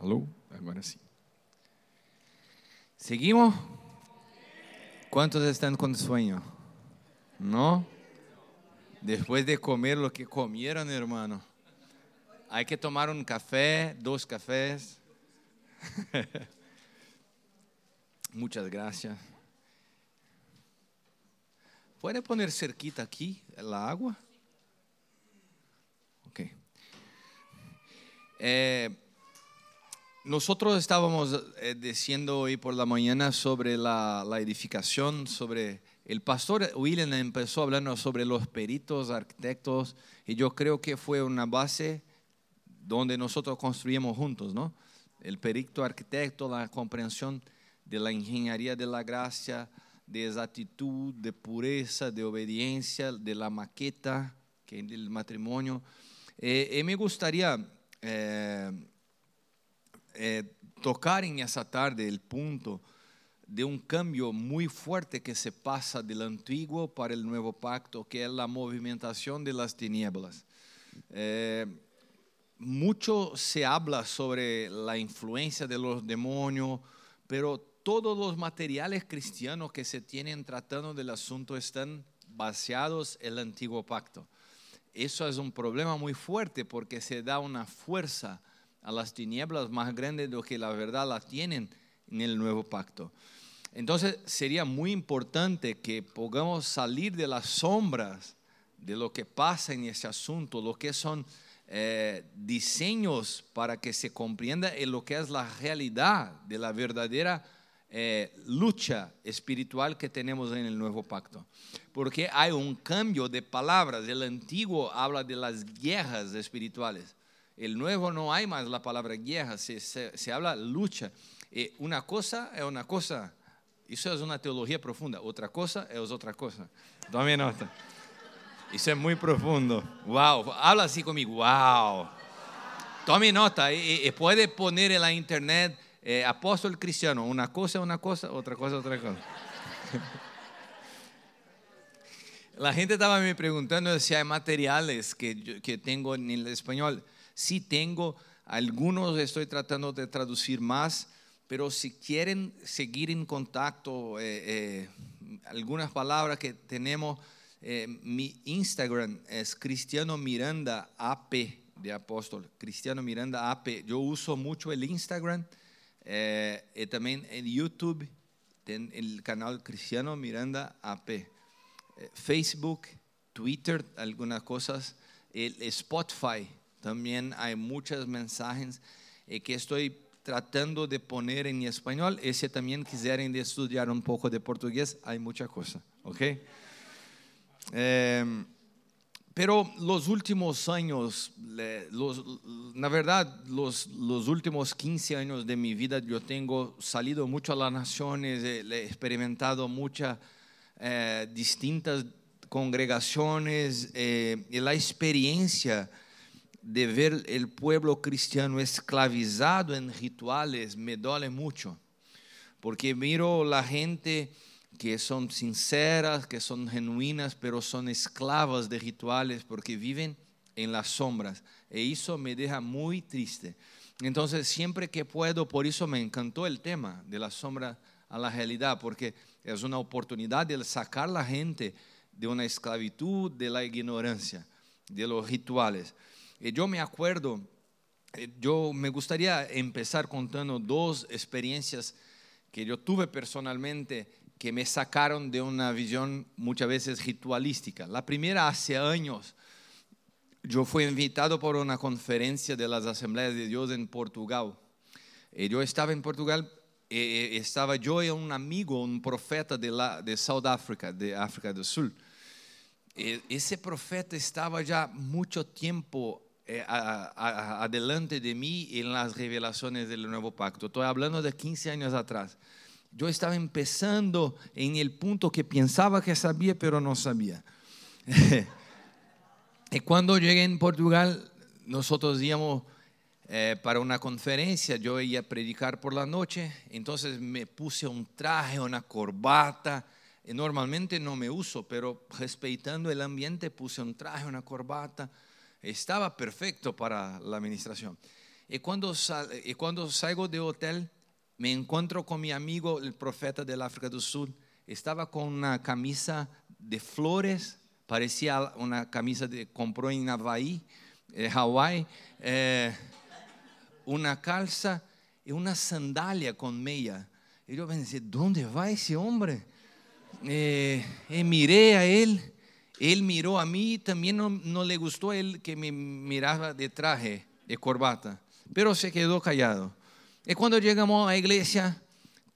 Alô? Agora sim. Seguimos? ¿Cuántos están con sueño? ¿No? Después de comer lo que comieron, hermano. Hay que tomar un café, dos cafés. Muchas gracias. ¿Puede poner cerquita aquí la agua? Ok. Eh, nosotros estábamos eh, diciendo hoy por la mañana sobre la, la, edificación, sobre el pastor William empezó hablando sobre los peritos, arquitectos, y yo creo que fue una base donde nosotros construimos juntos, ¿no? El perito arquitecto, la comprensión de la ingeniería de la gracia, de exactitud, de pureza, de obediencia, de la maqueta, que es el matrimonio. Eh, y me gustaría eh, eh, tocar en esa tarde el punto de un cambio muy fuerte que se pasa del antiguo para el nuevo pacto, que es la movimentación de las tinieblas. Eh, mucho se habla sobre la influencia de los demonios, pero todos los materiales cristianos que se tienen tratando del asunto están basados en el antiguo pacto. Eso es un problema muy fuerte porque se da una fuerza a las tinieblas más grande de lo que la verdad la tienen en el nuevo pacto. Entonces sería muy importante que podamos salir de las sombras de lo que pasa en ese asunto, lo que son eh, diseños para que se comprenda en lo que es la realidad de la verdadera eh, lucha espiritual que tenemos en el nuevo pacto. Porque hay un cambio de palabras. El antiguo habla de las guerras espirituales el nuevo no hay más la palabra guerra, se, habla lucha. Eh, una cosa es una cosa, eso es una teología profunda, otra cosa es otra cosa. Tome nota. Eso es muy profundo. Wow, habla así conmigo, wow. Tome nota y, puede poner en la internet eh, apóstol cristiano, una cosa es una cosa, otra cosa otra cosa. La gente estaba me preguntando si hay materiales que, que tengo en el español. Sí tengo, algunos estoy tratando de traducir más, pero si quieren seguir en contacto, eh, eh, algunas palabras que tenemos, eh, mi Instagram es Cristiano Miranda AP de apóstol, Cristiano Miranda AP. Yo uso mucho el Instagram y también en YouTube, el canal Cristiano Miranda AP. Facebook, Twitter, algunas cosas, el Spotify también hay muchos mensajes eh, que estoy tratando de poner en español. Y si también quisieran estudiar un poco de portugués, hay mucha cosa, ¿ok? Eh, pero los últimos años, los, la verdad, los, los, últimos 15 años de mi vida, yo tengo salido mucho a las naciones, he experimentado muchas eh, distintas congregaciones y la experiencia de ver el pueblo cristiano esclavizado en rituales me duele mucho, porque miro la gente que son sinceras, que son genuinas, pero son esclavas de rituales porque viven en las sombras. Y eso me deja muy triste. Entonces, siempre que puedo, por eso me encantó el tema de la sombra a la realidad, porque es una oportunidad de sacar la gente de una esclavitud, de la ignorancia, de los rituales. Eh, yo me acuerdo, eh, yo me gustaría empezar contando dos experiencias que yo tuve personalmente que me sacaron de una visión muchas veces ritualística. La primera hace años, yo fui invitado por una conferencia de las Asambleas de Dios en Portugal. Eh, yo estaba en Portugal, estaba yo y un amigo, un profeta de, la, de South Africa, de África del Sur. Ese profeta estaba ya mucho tiempo adelante de mí en las revelaciones del nuevo pacto. Estoy hablando de 15 años atrás. Yo estaba empezando en el punto que pensaba que sabía, pero no sabía. y cuando llegué en Portugal, nosotros íbamos eh, para una conferencia, yo iba a predicar por la noche, entonces me puse un traje, una corbata. Y normalmente no me uso, pero respetando el ambiente puse un traje, una corbata estaba perfecto para la administración. Y cuando, sal, salgo del hotel, me encuentro con mi amigo, el profeta del África del Sur. Estaba con una camisa de flores, parecía una camisa que compró en Hawái, eh, Hawaii, eh, una calza y una sandalia con media. Y yo pensé, ¿dónde va ese hombre? Eh, y miré a él, él miró a mí, también no, le gustó él que me miraba de traje, de corbata, pero se quedó callado. Y cuando llegamos a la iglesia,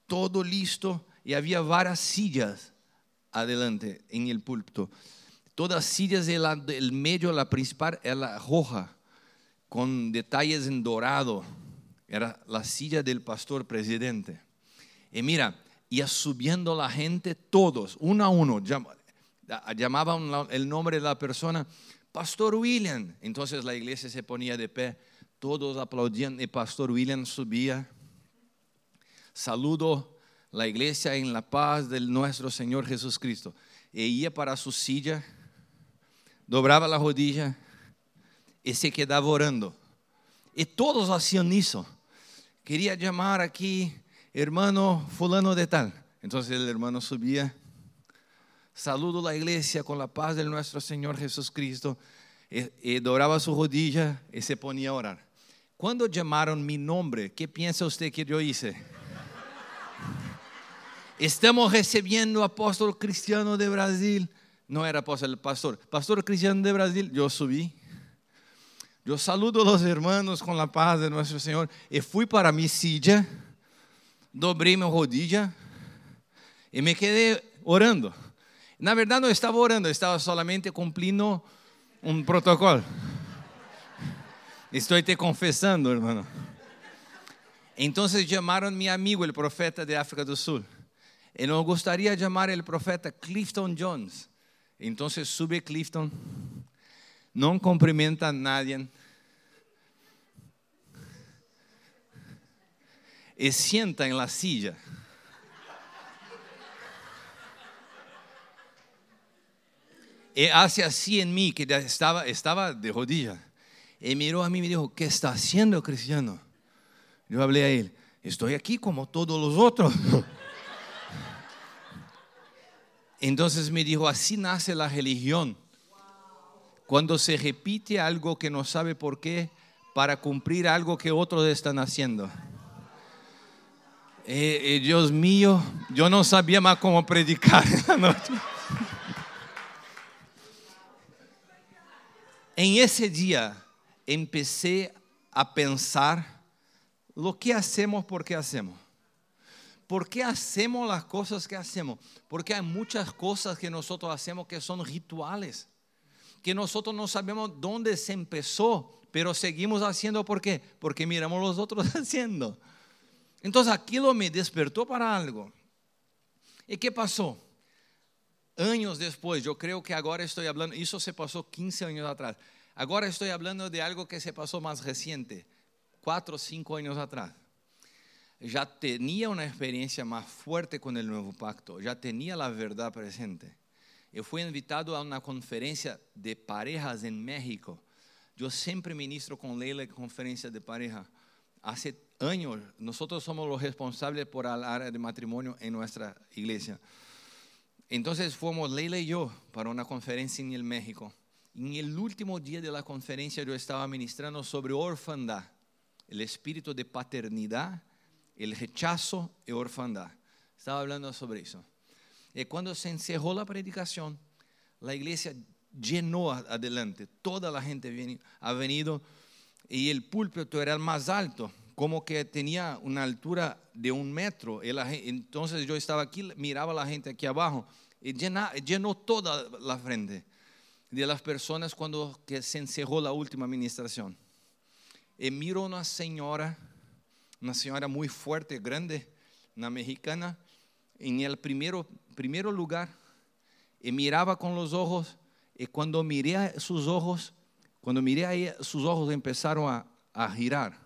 todo listo y había varias sillas adelante en el púlpito. Todas sillas del medio, la principal era roja, con detalles en dorado. Era la silla del pastor presidente. Y mira, ia subiendo la gente, todos, uno a uno, llamaban el nombre de la persona, Pastor William. Entonces la iglesia se ponía de pie, todos aplaudían y Pastor William subía. Saludo la iglesia en la paz de nuestro Señor Jesucristo. E ia para su silla, dobraba la rodilla y se quedaba orando. Y todos hacían eso. Quería llamar aquí hermano fulano de tal. Entonces el hermano subía, saludo la iglesia con la paz de nuestro Señor Jesucristo, y, y doraba su rodilla y se ponía a orar. Cuando llamaron mi nombre, ¿qué piensa usted que yo hice? Estamos recibiendo apóstol cristiano de Brasil. No era apóstol, pastor. Pastor cristiano de Brasil, yo subí. Yo saludo a los hermanos con la paz de nuestro Señor y fui para mi silla dobrei minha rodilla e me quedei orando. Na verdade, não estava orando, estava solamente cumprindo um protocolo. Estou te confessando, hermano. Então chamaram meu amigo, o profeta de África do Sul. E nos gostaria de chamar o profeta Clifton Jones. Então sube Clifton, não cumprimenta a nadie y sienta en la silla. Hace así en mí, que estaba, estaba de rodilla. Y miró a mí y me dijo, ¿qué está haciendo cristiano? Yo hablé a él, estoy aquí como todos los otros. Entonces me dijo, así nace la religión. Cuando se repite algo que no sabe por qué, para cumplir algo que otros están haciendo. Eh, eh, Dios mío, yo no sabía más cómo predicar esa noche. En ese día empecé a pensar lo que hacemos, por qué hacemos. ¿Por qué hacemos las cosas que hacemos? Porque hay muchas cosas que nosotros hacemos que son rituales, que nosotros no sabemos dónde se empezó, pero seguimos haciendo ¿por qué? Porque miramos los otros haciendo. Entonces aquilo me despertó para algo. ¿Y qué pasó? Años después, yo creo que ahora estoy hablando, eso se pasó 15 años atrás. Ahora estoy hablando de algo que se pasó más reciente, 4 o 5 años atrás. Ya tenía una experiencia más fuerte con el nuevo pacto, ya tenía la verdad presente. Yo fui invitado a una conferencia de parejas en México. Yo siempre ministro con Leila conferencia de pareja. Hace años, nosotros somos los responsables por el área de matrimonio en nuestra iglesia. Entonces fuimos Leila y yo para una conferencia en el México. En el último día de la conferencia yo estaba ministrando sobre orfandad, el espíritu de paternidad, el rechazo y orfandad. Estaba hablando sobre eso. Y cuando se encerró la predicación, la iglesia llenó adelante. Toda la gente ha venido y el púlpito era el más alto como que tenía una altura de un metro. Entonces yo estaba aquí, miraba a la gente aquí abajo y llenó toda la frente de las personas cuando se encerró la última administración. Y miro una señora, una señora muy fuerte, grande, una mexicana, en el primero, primero lugar, y miraba con los ojos, y cuando miré sus ojos, cuando miré ahí, sus ojos empezaron a, a girar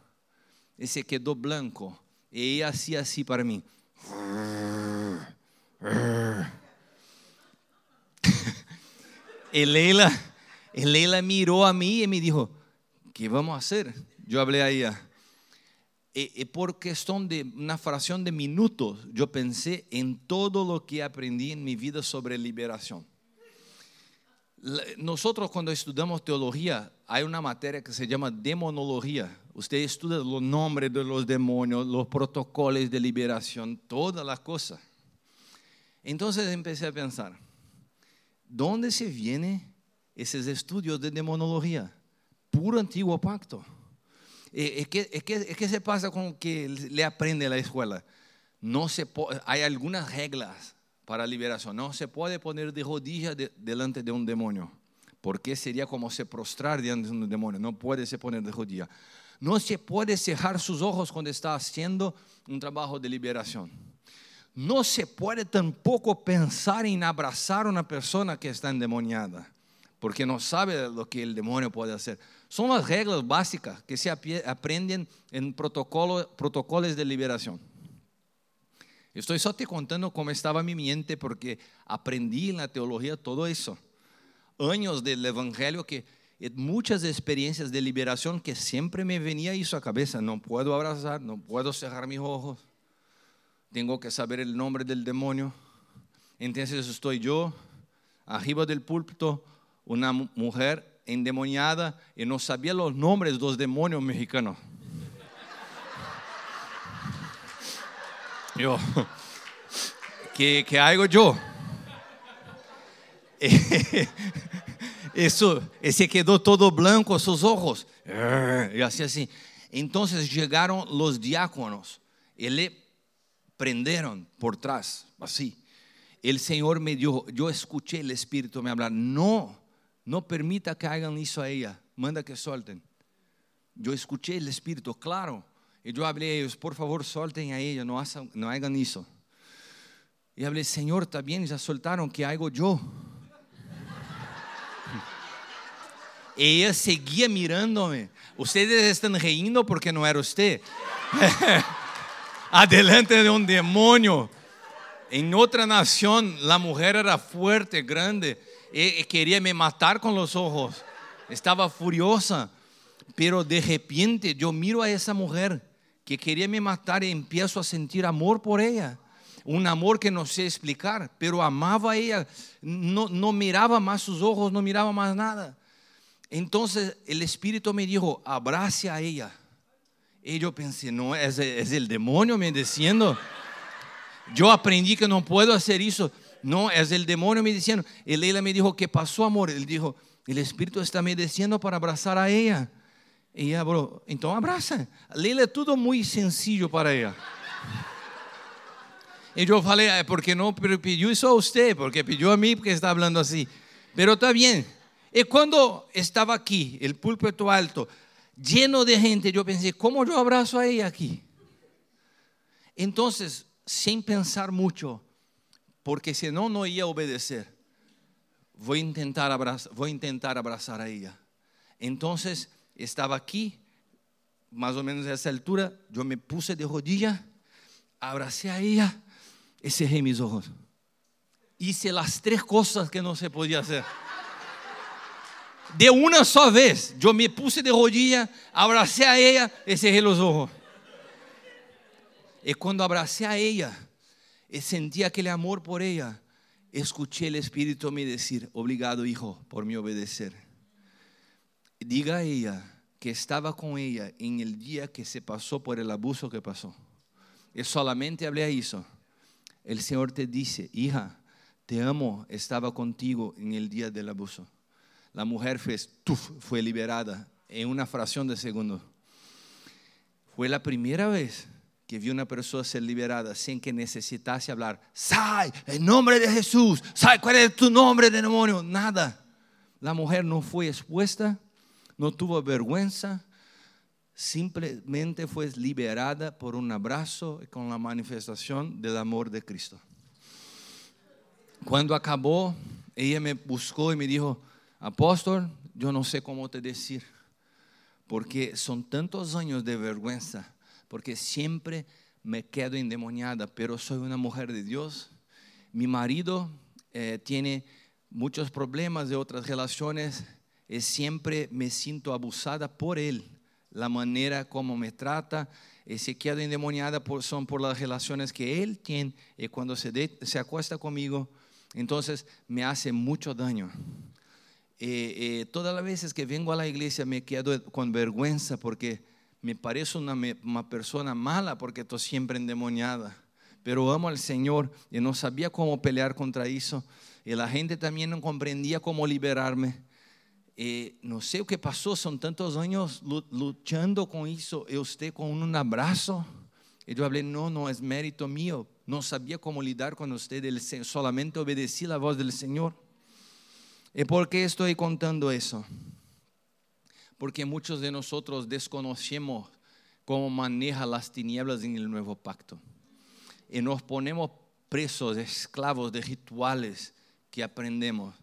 ese quedó blanco. Y ella hacía así para mí. y Leila, Leila miró a mí y me dijo, ¿qué vamos a hacer? Yo hablé a ella, Y, y por cuestión de una fracción de minutos, yo pensé en todo lo que aprendí en mi vida sobre liberación. Nosotros cuando estudiamos teología, hay una materia que se llama demonología. Usted estudia los nombres de los demonios, los protocolos de liberación, todas las cosas. Entonces empecé a pensar, ¿dónde se vienen esos estudios de demonología? Puro antiguo pacto. Que, es que se pasa con que le aprende la escuela. No se hay algunas reglas para liberación. No se puede poner de rodillas de- delante de un demonio, porque sería como se prostrar delante de un demonio. No puede se poner de rodillas. No se puede cerrar sus ojos cuando está haciendo un trabajo de liberación. No se puede tampoco pensar en abrazar a una persona que está endemoniada, porque no sabe lo que el demonio puede hacer. Son las reglas básicas que se aprenden en protocolo, protocolos de liberación. Estoy solo te contando cómo estaba mi mente, porque aprendí en la teología todo eso. Años del Evangelio que muchas experiencias de liberación que siempre me venía eso a cabeza. No puedo abrazar, no puedo cerrar mis ojos tengo que saber el nombre del demonio. Entonces estoy yo, arriba del púlpito, una mu- mujer endemoniada y no sabía los nombres de los demonios mexicanos. Yo, ¿qué, qué hago yo? Eso, ese quedó todo blanco sus ojos. Y así así. Entonces llegaron los diáconos y le prenderon por atrás, así. El Señor me dijo, yo escuché el Espíritu me hablar, no, no permita que hagan eso a ella, manda que suelten. Yo escuché el Espíritu, claro, y yo hablé a ellos, por favor suelten a ella, no, hagan- eso. Y hablé, Señor, está bien, ya soltaron, ¿qué hago yo? Ella seguía mirándome. Ustedes están riendo porque no era usted. Adelante de un demonio. En otra nación la mujer era fuerte, grande. Y quería me matar con los ojos. Estaba furiosa. Pero de repente yo miro a esa mujer que quería me matar y empiezo a sentir amor por ella. Un amor que no sé explicar, pero amaba a ella. No, no miraba más sus ojos, no miraba más nada. Entonces el Espíritu me dijo, abrace a ella. Y yo pensé, no, es, es el demonio me diciendo. Yo aprendí que no puedo hacer eso. No, es el demonio me diciendo. Y Leila me dijo, ¿qué pasó, amor? Él dijo, el Espíritu está me diciendo para abrazar a ella. Y ella, bro, entonces abraza. Leila es todo muy sencillo para ella. Y yo falei, "Ah, porque no pidió eso a usted, porque pidió a mí porque está hablando así. Pero está bien. Y cuando estaba aquí, el púlpito alto, lleno de gente, yo pensé, ¿cómo yo abrazo a ella aquí? Entonces, sin pensar mucho, porque si no, no iba a obedecer, voy a intentar abrazar, voy a intentar abrazar a ella. Entonces, estaba aquí, más o menos a esa altura, yo me puse de rodillas, abracé a ella y cerré mis ojos. Hice las tres cosas que no se podía hacer. De una sola vez, yo me puse de rodillas, abracé a ella y cerré los ojos. Y cuando abracé a ella y sentí aquel amor por ella, escuché el Espíritu me decir, obrigado hijo por me obedecer. Diga a ella que estaba con ella en el día que se pasó por el abuso que pasó. Y solamente hablé a eso. El Señor te dice, hija, te amo, estaba contigo en el día del abuso. La mujer fue, tuf, fue liberada en una fracción de segundo. Fue la primera vez que vi una persona ser liberada sin que necesitase hablar. Sai, en nombre de Jesús. Sai, ¿cuál es tu nombre, demonio? Nada. La mujer no fue expuesta, no tuvo vergüenza, simplemente fue liberada por un abrazo y con la manifestación del amor de Cristo. Cuando acabó, ella me buscó y me dijo, apóstol, yo no sé cómo te decir, porque son tantos años de vergüenza, porque siempre me quedo endemoniada, pero soy una mujer de Dios. Mi marido eh, tiene muchos problemas de otras relaciones y siempre me siento abusada por él, la manera como me trata. y se queda endemoniada por, son por las relaciones que él tiene y cuando se, se acuesta conmigo, entonces me hace mucho daño. Eh, eh, todas las veces que vengo a la iglesia me quedo con vergüenza porque me parece una, persona mala porque estoy siempre endemoniada. Pero amo al Señor y no sabía cómo pelear contra eso. Y la gente también no comprendía cómo liberarme. Eh, no sé o que pasó, son tantos años lu- luchando con eso. Y usted con un abrazo. Y yo hablé, no, no es mérito mío. No sabía cómo lidiar con usted. Solamente obedecí la voz del Señor. ¿Y por qué estoy contando eso? Porque muchos de nosotros desconocemos cómo maneja las tinieblas en el nuevo pacto. Y nos ponemos presos, esclavos de rituales que aprendemos.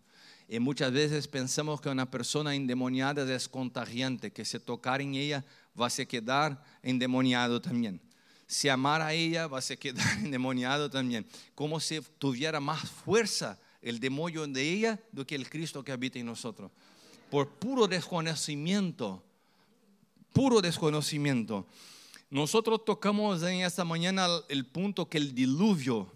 Y muchas veces pensamos que una persona endemoniada es contagiante, que si tocar en ella va a quedar endemoniado también. Si amar a ella va a quedar endemoniado también. Como si tuviera más fuerza el demonio de ella do que el Cristo que habita en nosotros. Por puro desconocimiento, puro desconocimiento. Nosotros tocamos en esta mañana el punto que el diluvio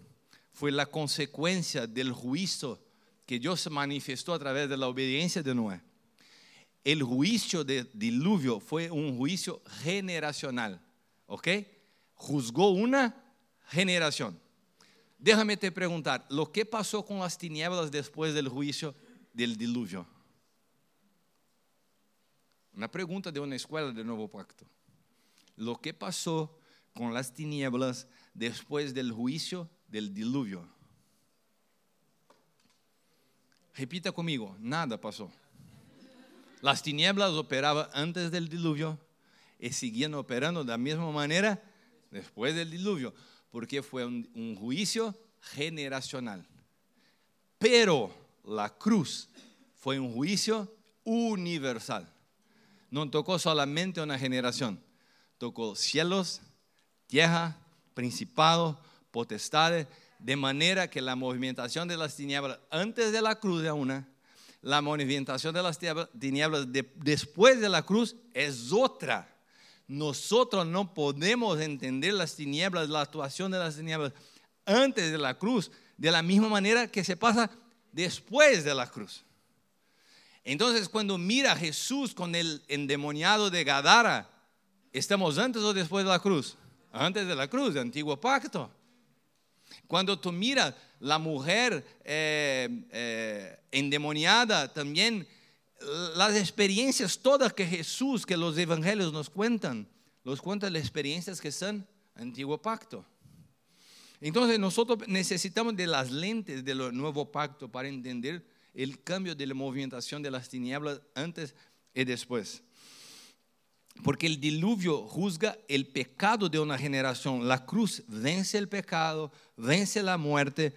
fue la consecuencia del juicio que Dios manifestó a través de la obediencia de Noé. El juicio del diluvio fue un juicio generacional, ¿ok? Juzgó una generación. Déjame te preguntar, ¿lo que pasó con las tinieblas después del juicio del diluvio? Una pregunta de una escuela del nuevo pacto. Lo que pasó con las tinieblas después del juicio del diluvio. Repita conmigo, nada pasó. Las tinieblas operaban antes del diluvio y seguían operando de la misma manera después del diluvio, porque fue un, juicio generacional. Pero la cruz fue un juicio universal. No tocó solamente una generación, tocó cielos, tierra, principados, potestades, de manera que la movimentación de las tinieblas antes de la cruz es una, la movimentación de las tinieblas de- después de la cruz es otra. Nosotros no podemos entender las tinieblas, la actuación de las tinieblas antes de la cruz, de la misma manera que se pasa después de la cruz. Entonces, cuando mira a Jesús con el endemoniado de Gadara, ¿estamos antes o después de la cruz? Antes de la cruz, del antiguo pacto. Cuando tú miras la mujer eh, eh, endemoniada, también las experiencias todas que Jesús, que los evangelios nos cuentan, nos cuentan las experiencias que son antiguo pacto. Entonces nosotros necesitamos de las lentes del nuevo pacto para entender el cambio de la movimentación de las tinieblas antes y después. Porque el diluvio juzga el pecado de una generación. La cruz vence el pecado, vence la muerte,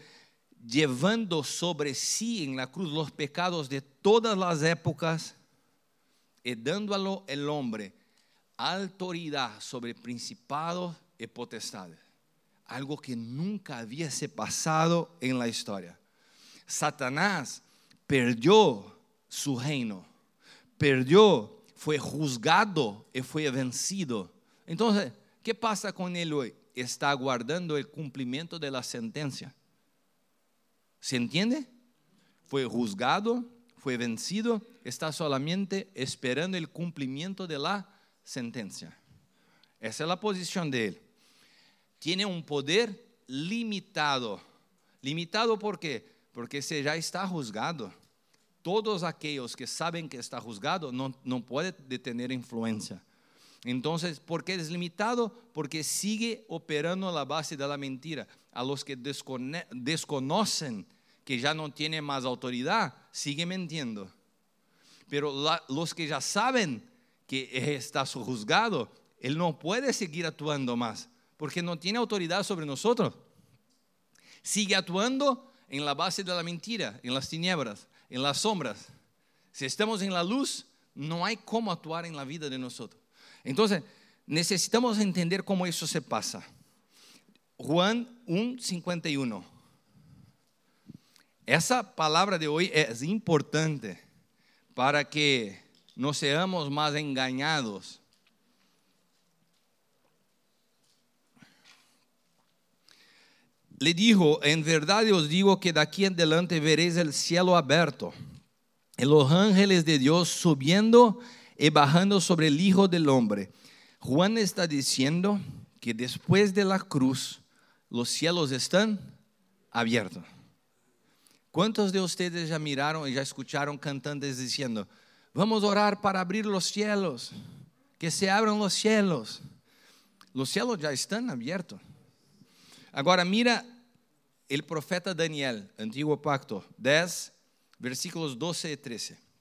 llevando sobre sí en la cruz los pecados de todas las épocas y dándolo el hombre autoridad sobre principados y potestades. Algo que nunca había pasado en la historia. Satanás perdió su reino, perdió, fue juzgado y fue vencido. Entonces, ¿qué pasa con él hoy? Está aguardando el cumplimiento de la sentencia. ¿Se entiende? Fue juzgado, fue vencido, está solamente esperando el cumplimiento de la sentencia. Esa es la posición de él. Tiene un poder limitado. Limitado por qué? Porque se ya está juzgado. Todos aquellos que saben que está juzgado no, no pueden detener influencia. Entonces, ¿por qué es limitado? Porque sigue operando la base de la mentira. A los que desconocen que ya no tiene más autoridad, sigue mintiendo. Pero los que ya saben que está juzgado, él no puede seguir actuando más, porque no tiene autoridad sobre nosotros. Sigue actuando en la base de la mentira, en las tinieblas, en las sombras. Si estamos en la luz, no hay cómo actuar en la vida de nosotros. Entonces, necesitamos entender cómo eso se pasa. Juan 1.51. Esa palabra de hoy es importante para que no seamos más engañados. Le dijo, en verdad os digo que de aquí en adelante veréis el cielo abierto y los ángeles de Dios subiendo y bajando sobre el Hijo del Hombre. Juan está diciendo que después de la cruz los cielos están abiertos. ¿Cuántos de ustedes ya miraron y ya escucharon cantantes diciendo, vamos a orar para abrir los cielos, que se abran los cielos? Los cielos ya están abiertos. Ahora mira el profeta Daniel, antiguo pacto, 10, versículos 12 y 13.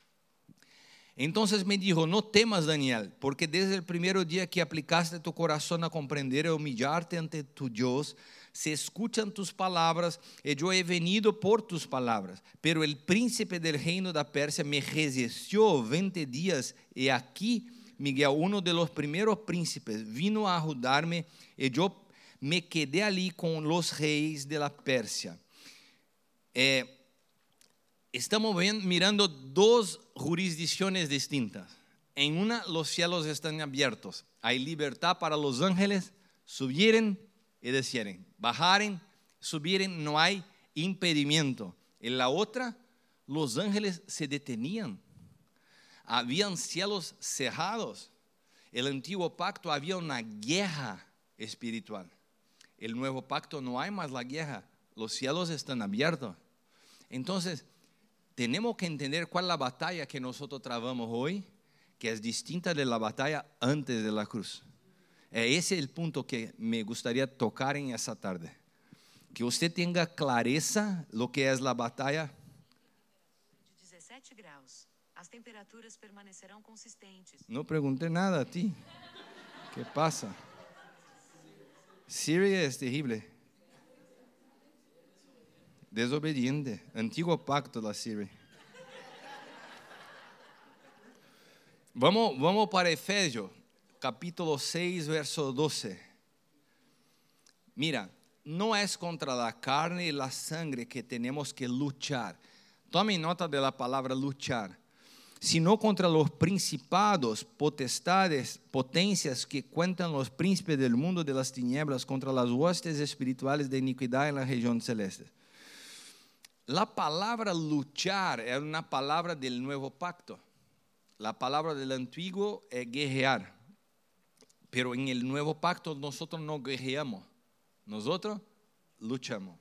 Entonces me dijo, no temas Daniel, porque desde el primer día que aplicaste tu corazón a comprender y humillarte ante tu Dios, se escuchan tus palabras y yo he venido por tus palabras. Pero el príncipe del reino de Persia me resistió 20 días y aquí Miguel, uno de los primeros príncipes, vino a ayudarme y yo me quedé ali com os reis de la Pérsia. Eh, estamos mirando duas jurisdições distintas. Em uma, os cielos estão abertos. Há liberdade para os ángeles subirem e descerem, bajarem, subirem, não há impedimento. Em la outra, os ángeles se detenían. Habían cielos cerrados. El antiguo pacto había una guerra espiritual. el nuevo pacto no hay más la guerra, los cielos están abiertos. Entonces, tenemos que entender cuál es la batalla que nosotros trabamos hoy, que es distinta de la batalla antes de la cruz. Ese es el punto que me gustaría tocar en esa tarde. Que usted tenga clareza lo que es la batalla. 17 graus. As temperaturas permanecerão consistentes. No pregunté nada a ti. ¿Qué pasa? Siri es terrible. Desobediente. Antiguo pacto la Siri. Vamos, vamos para Efesios, capítulo 6, verso 12. Mira, no es contra la carne y la sangre que tenemos que luchar. Tome nota de la palabra luchar sino contra los principados, potestades, potencias que cuentan los príncipes del mundo de las tinieblas, contra las huestes espirituales de iniquidad en la región celeste. La palabra luchar es una palabra del nuevo pacto. La palabra del antiguo es guerrear. Pero en el nuevo pacto nosotros no guerreamos, nosotros luchamos.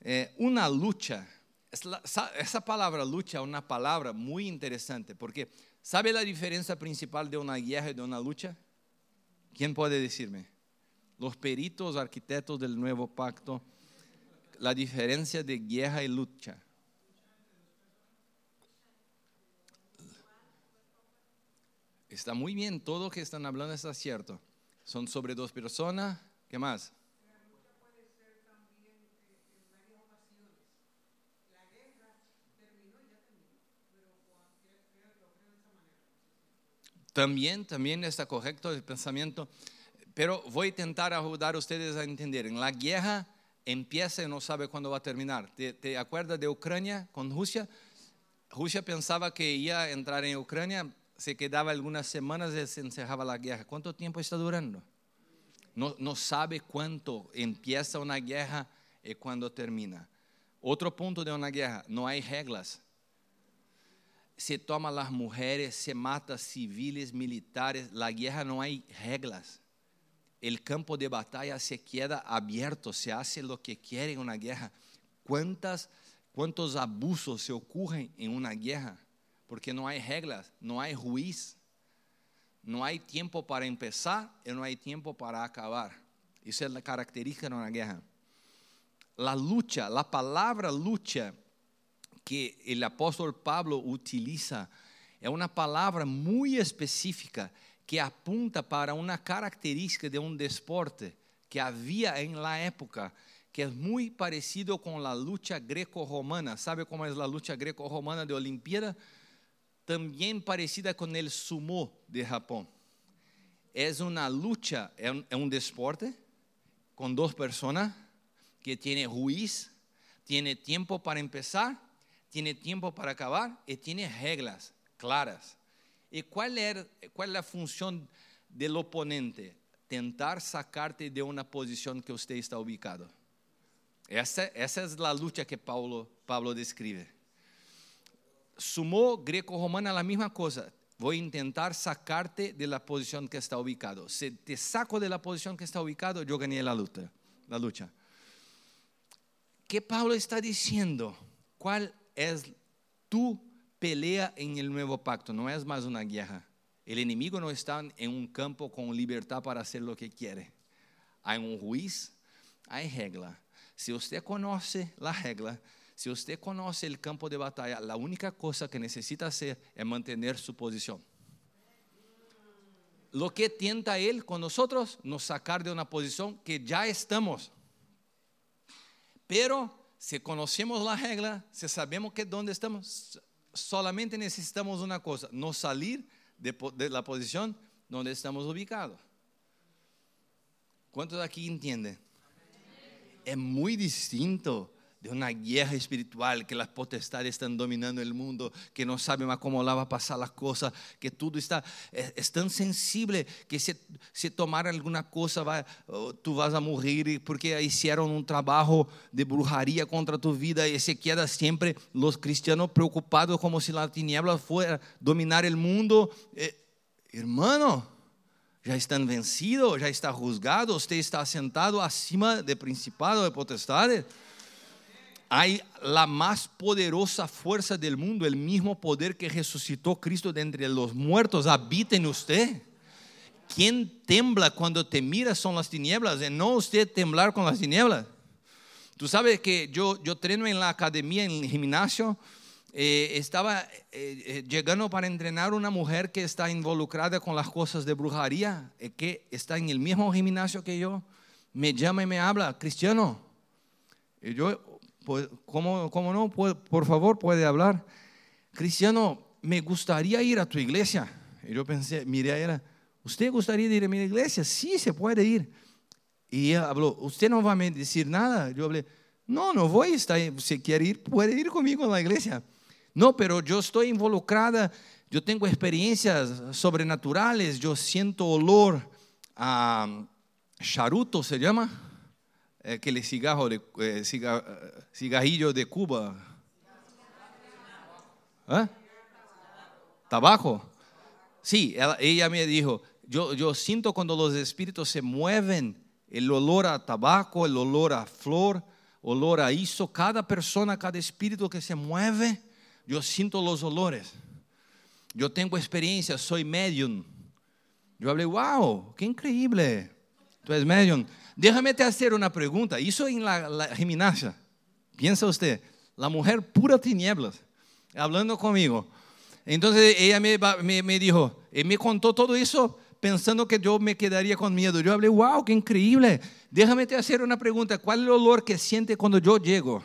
Eh, una lucha esa palabra lucha es una palabra muy interesante porque ¿sabe la diferencia principal de una guerra y de una lucha? ¿Quién puede decirme? Los peritos arquitectos del nuevo pacto, la diferencia de guerra y lucha. Está muy bien, todo lo que están hablando está cierto. Son sobre dos personas, ¿qué más? También, también está correcto el pensamiento, pero voy a intentar ayudar a ustedes a entender. En la guerra empieza y no sabe cuándo va a terminar. ¿Te, acuerdas de Ucrania con Rusia? Rusia pensaba que iba a entrar en Ucrania, se quedaba algunas semanas y se encerraba la guerra. ¿Cuánto tiempo está durando? No, no sabe cuánto empieza una guerra y cuándo termina. Otro punto de una guerra, no hay reglas se toma las mujeres, se mata civiles, militares, la guerra no hay reglas. El campo de batalla se queda abierto, se hace lo que quiere en una guerra. ¿Cuántas, ¿Cuántos abusos se ocurren en una guerra? Porque no hay reglas, no hay juiz, no hay tiempo para empezar y no hay tiempo para acabar. Esa es la característica de una guerra. La lucha, la palabra lucha que el apóstol Pablo utiliza é uma palavra muito específica que apunta para uma característica de um desporte que havia em la época, que é muito parecido com a luta greco-romana. ¿Sabe como é a luta greco-romana de Olimpíada? Também parecida com o sumo de uma luta, é um, é um desporte com duas pessoas que tem juiz, tem tempo para começar tiene tiempo para acabar y tiene reglas claras. ¿Y cuál es, cuál es la función del oponente? Tentar sacarte de una posición que usted está ubicado. Essa, essa é a luta que Paulo, Pablo descreve. Sumó greco-romana a mesma coisa. Vou tentar sacarte de la posição que está ubicado. Se te saco de la posição que está ubicado, eu ganhei a luta. La lucha. ¿Qué Pablo está diciendo? ¿Cuál es tu pelea en el nuevo pacto? No es más una guerra. El enemigo no está en un campo con libertad para hacer lo que quiere. Hay un juiz, hay regla. Si usted conoce la regla, si usted conoce el campo de batalla, la única cosa que necesita hacer es mantener su posición. Lo que tienta él con nosotros, nos sacar de una posición que ya estamos. Pero si conocemos la regla, si sabemos que dónde estamos, solamente necesitamos una cosa, no salir de, la posición donde estamos ubicados. ¿Cuántos aquí entienden? Es muy distinto de una guerra espiritual, que las potestades están dominando el mundo, que no sabe más cómo la va a pasar las cosas, que todo está, es, es tan sensible que si, si tomar alguna cosa va, tú vas a morir porque hicieron un trabajo de brujería contra tu vida y se queda siempre los cristianos preocupados como si la tiniebla fuera dominar el mundo. Eh, hermano, já estão vencidos, já está juzgado, você está sentado acima de principado, de potestade. Hay la más poderosa fuerza del mundo, el mismo poder que resucitó Cristo de entre los muertos, habita en usted. Quien tembla cuando te mira son las tinieblas, no usted temblar con las tinieblas. Tú sabes que yo, yo treno en la academia, en el gimnasio, eh, estaba eh, eh, llegando para entrenar una mujer que está involucrada con las cosas de brujería, eh, que está en el mismo gimnasio que yo, me llama y me habla, Cristiano. Y yo, ¿cómo, cómo no? Por, favor, puede hablar. Cristiano, me gustaría ir a tu iglesia. Y yo pensé, miré a ella, ¿usted gustaría ir a mi iglesia? Sí, se puede ir. Y ella habló, ¿usted no va a decir nada? Yo hablé, no, no voy, está, si quiere ir, puede ir conmigo a la iglesia. No, pero yo estoy involucrada, yo tengo experiencias sobrenaturales, yo siento olor a charuto, se llama, aquele cigarro de, eh, ciga, cigarrillo de Cuba. ¿Ah? ¿Tabaco? Sí, ella, ella me dijo, yo, yo siento cuando los espíritus se mueven, el olor a tabaco, el olor a flor, olor a isso, cada persona, cada espíritu que se mueve, yo siento los olores. Yo tengo experiencia, soy medium. Yo hablé, wow, qué increíble. Tú eres medium. Déjame te hacer una pregunta. Eso en la, la gimnasia. Piensa usted, la mujer pura tinieblas, hablando conmigo. Entonces ella me, me, dijo, y me contó todo eso pensando que yo me quedaría con miedo. Yo hablé, wow, qué increíble. Déjame te hacer una pregunta. ¿Cuál es el olor que siente cuando yo llego?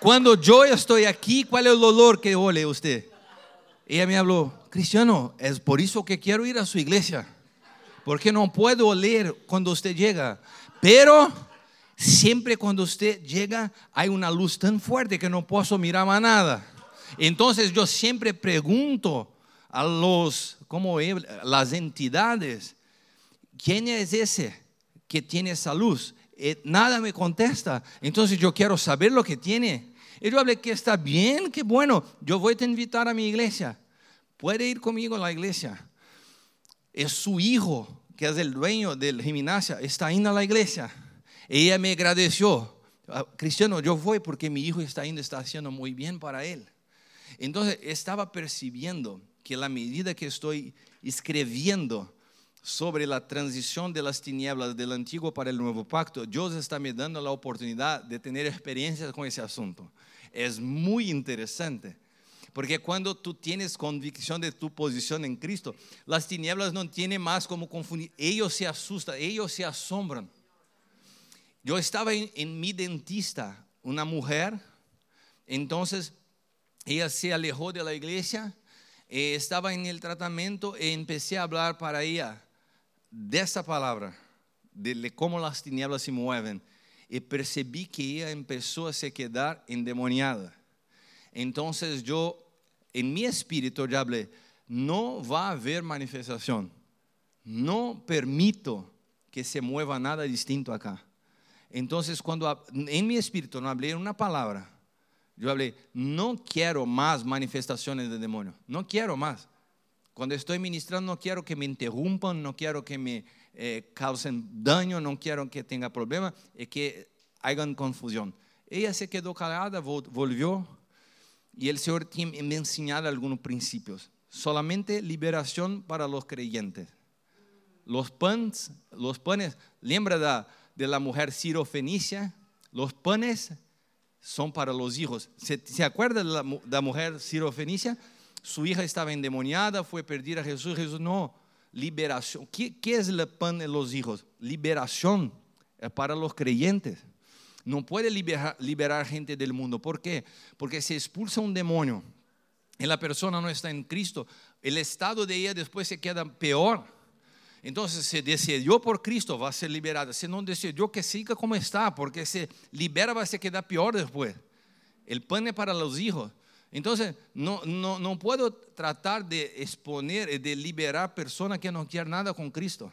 Cuando yo estoy aquí, ¿cuál es el olor que ole usted? Ella me habló, Cristiano, es por eso que quiero ir a su iglesia. Porque no puedo oler cuando usted llega. Pero siempre cuando usted llega hay una luz tan fuerte que no puedo mirar más nada. Entonces yo siempre pregunto a los, como las entidades, ¿quién es ese que tiene esa luz? Eh, nada me contesta. Entonces yo quiero saber lo que tiene. Y yo hablé que está bien, que bueno, yo voy a te invitar a mi iglesia. Puede ir conmigo a la iglesia. Es su hijo, que es el dueño del gimnasio, está a la iglesia. Ella me agradeció. Cristiano, yo voy porque mi hijo está yendo, está haciendo muy bien para él. Entonces estaba percibiendo que la medida que estoy escribiendo sobre la transición de las tinieblas del antiguo para el nuevo pacto, Dios está me dando la oportunidad de tener experiencias con ese asunto. Es muy interesante. Porque cuando tú tienes convicción de tu posición en Cristo, las tinieblas no tienen más como confundir. Ellos se asustan, ellos se asombran. Yo estaba en, mi dentista, una mujer, entonces ella se alejó de la iglesia, eh, estaba en el tratamiento y empecé a hablar para ella de esa palabra, de cómo las tinieblas se mueven. Y percibí que ella empezó a se quedar endemoniada. Entonces yo, en mi espíritu, ya hablé, no va a haber manifestación. No permito que se mueva nada distinto acá. Entonces, cuando en mi espíritu no hablé una palabra, yo hablé, no quiero más manifestaciones de demonio, no quiero más. Cuando estoy ministrando, no quiero que me interrumpan, no quiero que me eh, causen daño, no quiero que tenga problemas y que hagan confusión. Ella se quedó callada, vol- volvió y el Señor me enseñado algunos principios. Solamente liberación para los creyentes. Los panes, los panes, lembra de la mujer sirofenicia, los panes son para los hijos. ¿Se, acuerda de la, mu- da mujer sirofenicia? Su hija estaba endemoniada, fue perdida a Jesús. Jesús, no, liberación. ¿Qué, qué es el pan de los hijos? Liberación para los creyentes. No puede liberar, gente del mundo. ¿Por qué? Porque se expulsa un demonio y la persona no está en Cristo, el estado de ella después se queda peor. Entonces, se decidió por Cristo, va a ser liberada. Si no decidió, que siga como está, porque se libera, va a quedar peor después. El pan es para los hijos. Entonces, no, no, no puedo tratar de exponer, de liberar personas que no quieren nada con Cristo.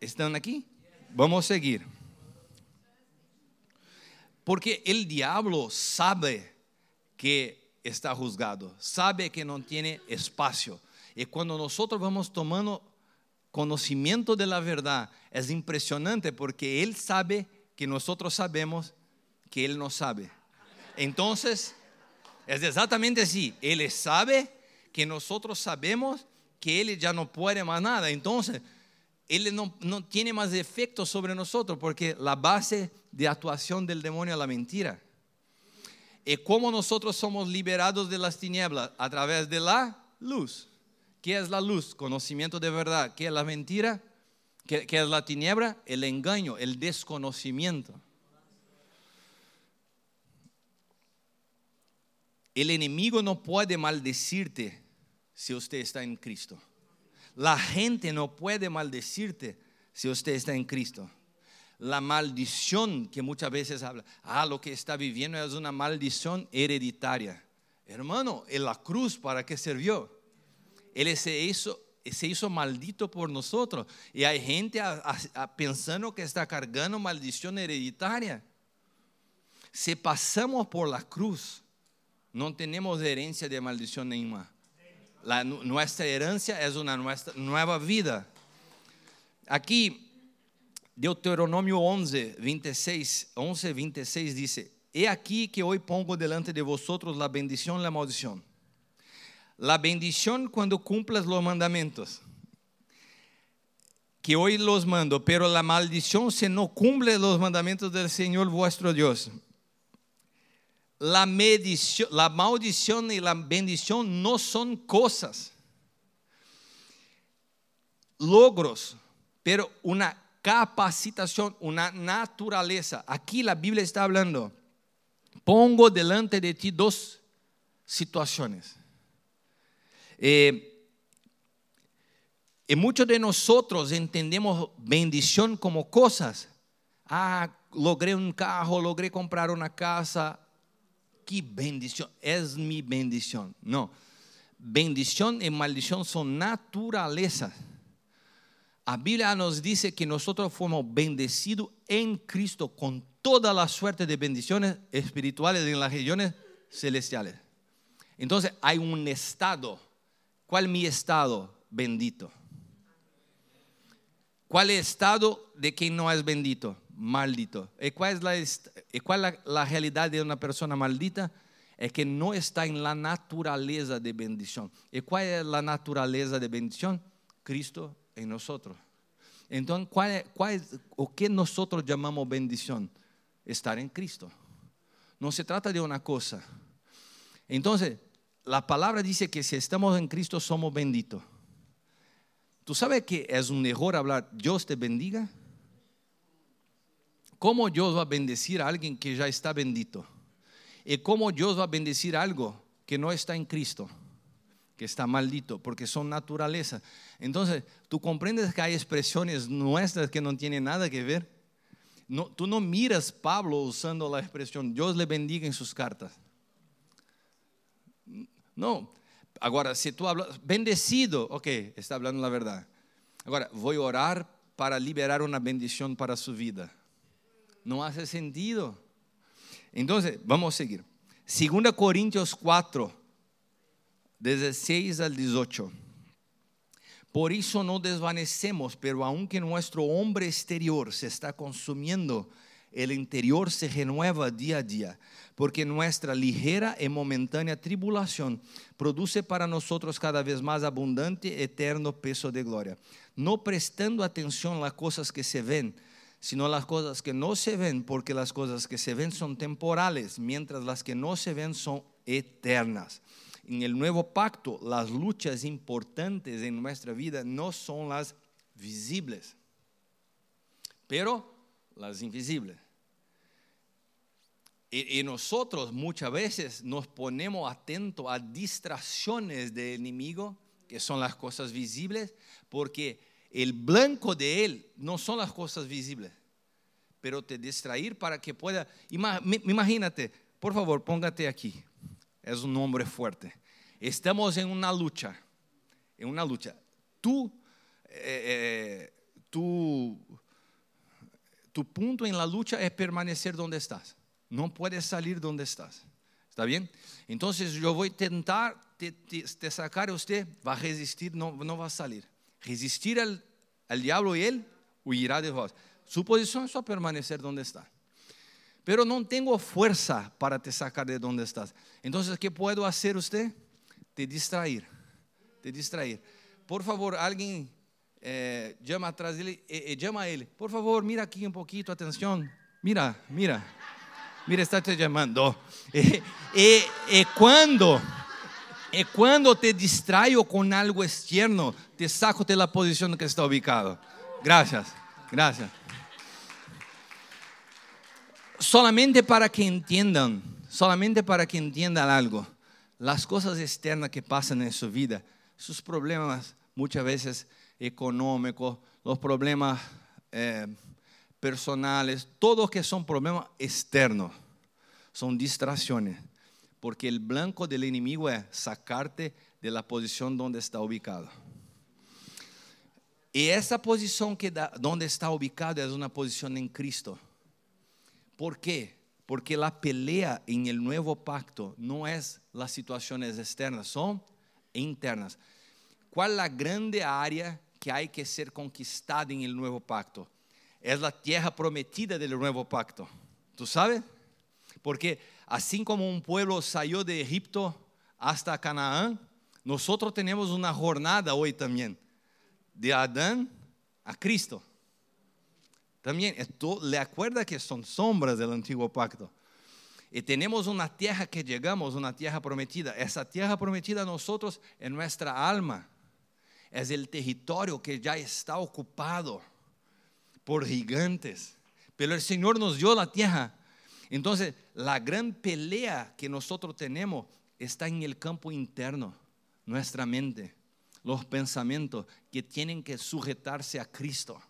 ¿Están aquí? Vamos a seguir. Porque el diablo sabe que está juzgado, sabe que no tiene espacio. Y cuando nosotros vamos tomando conocimiento de la verdad, es impresionante porque él sabe que nosotros sabemos que él no sabe. Entonces, es exactamente así. Él sabe que nosotros sabemos que él ya no puede más nada. Entonces, él no, no tiene más efecto sobre nosotros porque la base de actuación del demonio es la mentira. Y cómo nosotros somos liberados de las tinieblas a través de la luz. ¿Qué es la luz? Conocimiento de verdad. ¿Qué es la mentira? ¿Qué, qué es la tiniebla? El engaño, el desconocimiento. El enemigo no puede maldecirte si usted está en Cristo. La gente no puede maldecirte si usted está en Cristo. La maldición que muchas veces habla, ah, lo que está viviendo es una maldición hereditaria. Hermano, en la cruz, ¿para qué sirvió? Él se hizo, maldito por nosotros. Y hay gente pensando que está cargando maldición hereditaria. Si pasamos por la cruz, no tenemos herencia de maldición ninguna. La, nu- nuestra herencia es una nuestra, nueva vida. Aquí, Deuteronomio 11, 26, 11, 26 dice, He aquí que hoy pongo delante de vosotros la bendición y la maldición. La bendición cuando cumplas los mandamientos, que hoy los mando, pero la maldición si no cumple los mandamientos del Señor vuestro Dios. La, maldición y la bendición no son cosas, logros, pero una capacitación, una naturaleza. Aquí la Biblia está hablando, pongo delante de ti dos situaciones. Eh, y muchos de nosotros entendemos bendición como cosas. Ah, logré un carro, logré comprar una casa. Bendición, es mi bendición. No, bendición y maldición son naturalezas. La Biblia nos dice que nosotros fuimos bendecidos en Cristo con toda la suerte de bendiciones espirituales en las regiones celestiales. Entonces hay un estado. ¿Cuál mi estado? Bendito. ¿Cuál es el estado de quien no es bendito? Maldito. ¿Y cuál es la, realidad de una persona maldita? Es que no está en la naturaleza de bendición. ¿Y cuál es la naturaleza de bendición? Cristo en nosotros. Entonces, ¿cuál cuál o qué nosotros llamamos bendición? Estar en Cristo. No se trata de una cosa. Entonces, la palabra dice que si estamos en Cristo somos benditos. ¿Tú sabes que es un error hablar Dios te bendiga? ¿Cómo Dios va a bendecir a alguien que ya está bendito? ¿Y cómo Dios va a bendecir algo que no está en Cristo? Que está maldito, porque son naturaleza. Entonces, tú comprendes que hay expresiones nuestras que no tienen nada que ver. No, tú no miras Pablo usando la expresión Dios le bendiga en sus cartas. No. Agora, se tú hablas, bendecido, ok, está hablando la verdad. Agora, vou orar para liberar uma bendição para sua vida. Não hace sentido. Então, vamos seguir. 2 Coríntios 4, 16 al 18. Por eso no desvanecemos, pero aunque nuestro hombre exterior se está consumiendo, el interior se renueva día a día, porque nuestra ligera y momentánea tribulación produce para nosotros cada vez más abundante eterno peso de gloria, no prestando atención a las cosas que se ven, sino las cosas que no se ven, porque las cosas que se ven son temporales, mientras las que no se ven son eternas. En el nuevo pacto, las luchas importantes en nuestra vida no son las visibles, pero las invisibles. Y, nosotros muchas veces nos ponemos atentos a distracciones del enemigo, que son las cosas visibles, porque el blanco de él no son las cosas visibles, pero te distraer para que pueda. Imagínate, por favor, póngate aquí. Es un hombre fuerte. Estamos en una lucha, en una lucha. Tú, eh, eh, tú, tu punto en la lucha es permanecer donde estás. No puedes salir donde estás. ¿Está bien? Entonces yo voy a tentar te, te, te sacar a usted, va a resistir, no, no va a salir resistir al, al diablo y él huirá de vos. Su posición es solo permanecer donde está. Pero no tengo fuerza para te sacar de donde estás. Entonces, ¿qué puedo hacer usted? Te distraer. Te distraer. Por favor, alguien eh, llama atrás de él, eh, eh, llama a él. Por favor, mira aquí un poquito, atención. Mira, mira. Mira, está te llamando. Y cuando y cuando te distraigo con algo externo, te saco de la posición que está ubicado. Gracias, gracias. Solamente para que entiendan, solamente para que entiendan algo, las cosas externas que pasan en su vida, sus problemas muchas veces económicos, los problemas eh, personales, todos que son problemas externos, son distracciones porque el blanco del enemigo es sacarte de la posición donde está ubicado. Y esa posición que da, donde está ubicado es una posición en Cristo. ¿Por qué? Porque la pelea en el nuevo pacto no es las situaciones externas, son internas. ¿Cuál es la grande área que hay que ser conquistada en el nuevo pacto? Es la tierra prometida del nuevo pacto. ¿Tú sabes? Porque Así como un pueblo salió de Egipto hasta Canaán, nosotros tenemos una jornada hoy también, de Adán a Cristo. También, esto, le acuerda que son sombras del antiguo pacto. Y tenemos una tierra que llegamos, una tierra prometida. Esa tierra prometida a nosotros en nuestra alma. Es el territorio que ya está ocupado por gigantes. Pero el Señor nos dio la tierra entonces, la gran pelea que nosotros tenemos está en el campo interno, nuestra mente, los pensamientos que tienen que sujetarse a Cristo.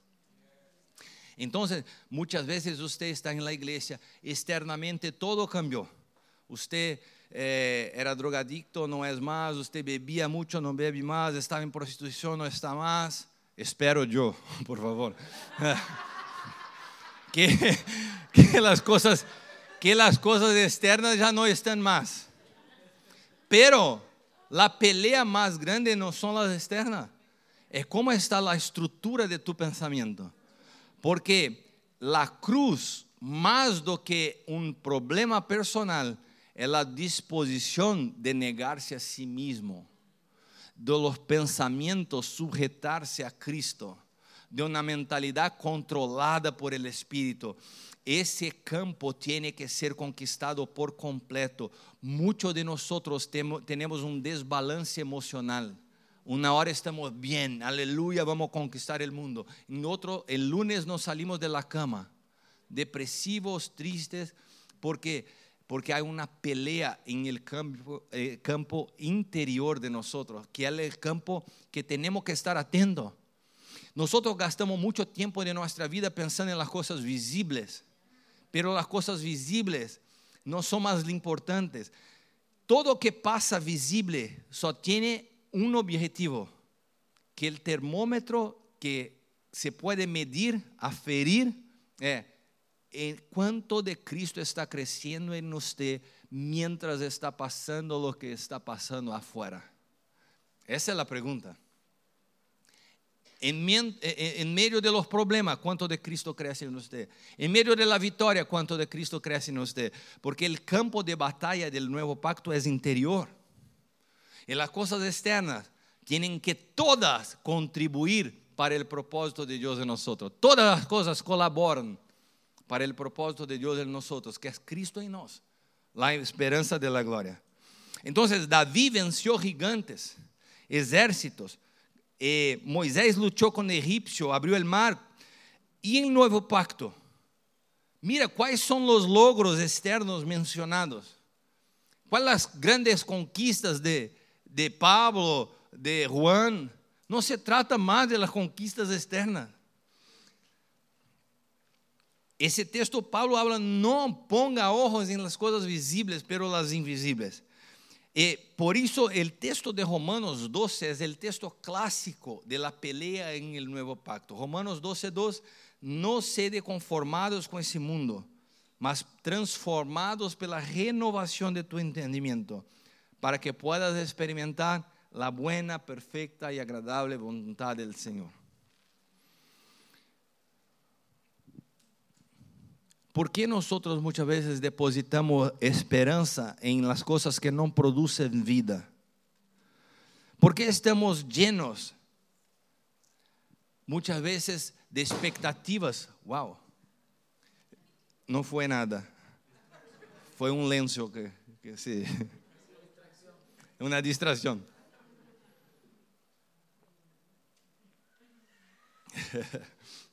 Entonces, muchas veces usted está en la iglesia, externamente todo cambió. Usted eh, era drogadicto, no es más, usted bebía mucho, no bebe más, estaba en prostitución, no está más. Espero yo, por favor. que, que las cosas que las cosas externas ya no están más. Pero la pelea más grande no son las externas, es cómo está la estructura de tu pensamiento. Porque la cruz, más do que un problema personal, es la disposición de negarse a sí mismo, de los pensamientos sujetarse a Cristo, de una mentalidad controlada por el Espíritu ese campo tiene que ser conquistado por completo. Muchos de nosotros tenemos un desbalance emocional. Una hora estamos bien, aleluya, vamos a conquistar el mundo. En otro, el lunes nos salimos de la cama, depresivos, tristes, porque, porque hay una pelea en el campo, eh, campo interior de nosotros, que es el campo que tenemos que estar atentos. Nosotros gastamos mucho tiempo de nuestra vida pensando en las cosas visibles pero las cosas visibles no son más importantes. Todo que pasa visible solo tiene un objetivo, que el termómetro que se puede medir, aferir, é en cuánto de Cristo está creciendo en usted mientras está pasando lo que está pasando afuera. Esa es la pregunta. En, medio de los problemas, ¿cuánto de Cristo crece en usted? En medio de la victoria, ¿cuánto de Cristo crece en usted? Porque el campo de batalla del nuevo pacto es interior. Y las cosas externas tienen que todas contribuir para el propósito de Dios en nosotros. Todas las cosas colaboran para el propósito de Dios en nosotros, que es Cristo en nos, la esperanza de la gloria. Entonces David venció gigantes, ejércitos. Eh, Moisés luchó con egipcio, abrió el mar. Y en el nuevo pacto, mira cuáles son los logros externos mencionados. ¿Cuáles las grandes conquistas de, de Pablo, de Juan? No se trata más de las conquistas externas. Ese texto Pablo habla, no ponga ojos en las cosas visibles, pero las invisibles. Eh, por eso el texto de Romanos 12 es el texto clásico de la pelea en el nuevo pacto. Romanos 12, 2, no sede conformados con ese mundo, mas transformados pela renovación de tu entendimiento, para que puedas experimentar la buena, perfecta y agradable voluntad del Señor. ¿Por qué nosotros muchas veces depositamos esperanza en las cosas que no producen vida? ¿Por qué estamos llenos muchas veces de expectativas? Wow, no fue nada. Fue un lenzo que, que sí. Una distracción.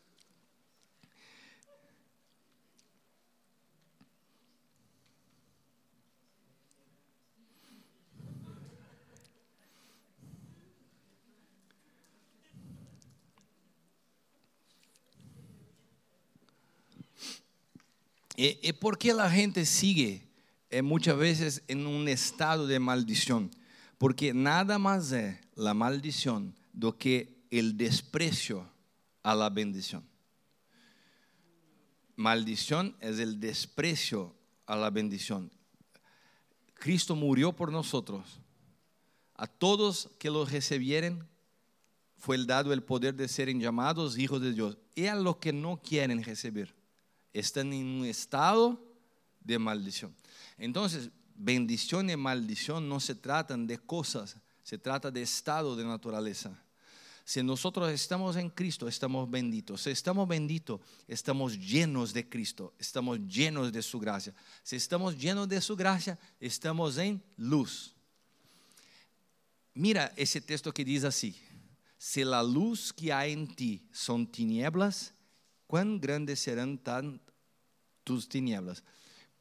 ¿Y, por qué la gente sigue eh, muchas veces en un estado de maldición? Porque nada más es la maldición do que el desprecio a la bendición. Maldición es el desprecio a la bendición. Cristo murió por nosotros. A todos que lo recibieren fue dado el poder de ser llamados hijos de Dios. Y a los que no quieren recibir están en un estado de maldición. Entonces, bendición y maldición no se tratan de cosas, se trata de estado de naturaleza. Si nosotros estamos en Cristo, estamos benditos. Si estamos benditos, estamos llenos de Cristo, estamos llenos de su gracia. Si estamos llenos de su gracia, estamos en luz. Mira ese texto que dice así, si la luz que hay en ti son tinieblas, cuán grandes serán tan tus tinieblas.